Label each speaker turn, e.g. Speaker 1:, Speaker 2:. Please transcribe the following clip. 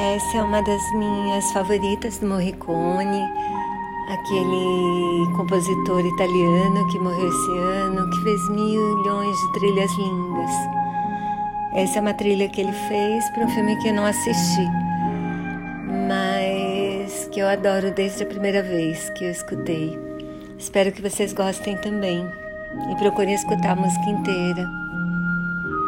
Speaker 1: Essa é uma das minhas favoritas do Morricone, aquele compositor italiano que morreu esse ano, que fez milhões de trilhas lindas. Essa é uma trilha que ele fez para um filme que eu não assisti, mas que eu adoro desde a primeira vez que eu escutei. Espero que vocês gostem também e procurem escutar a música inteira.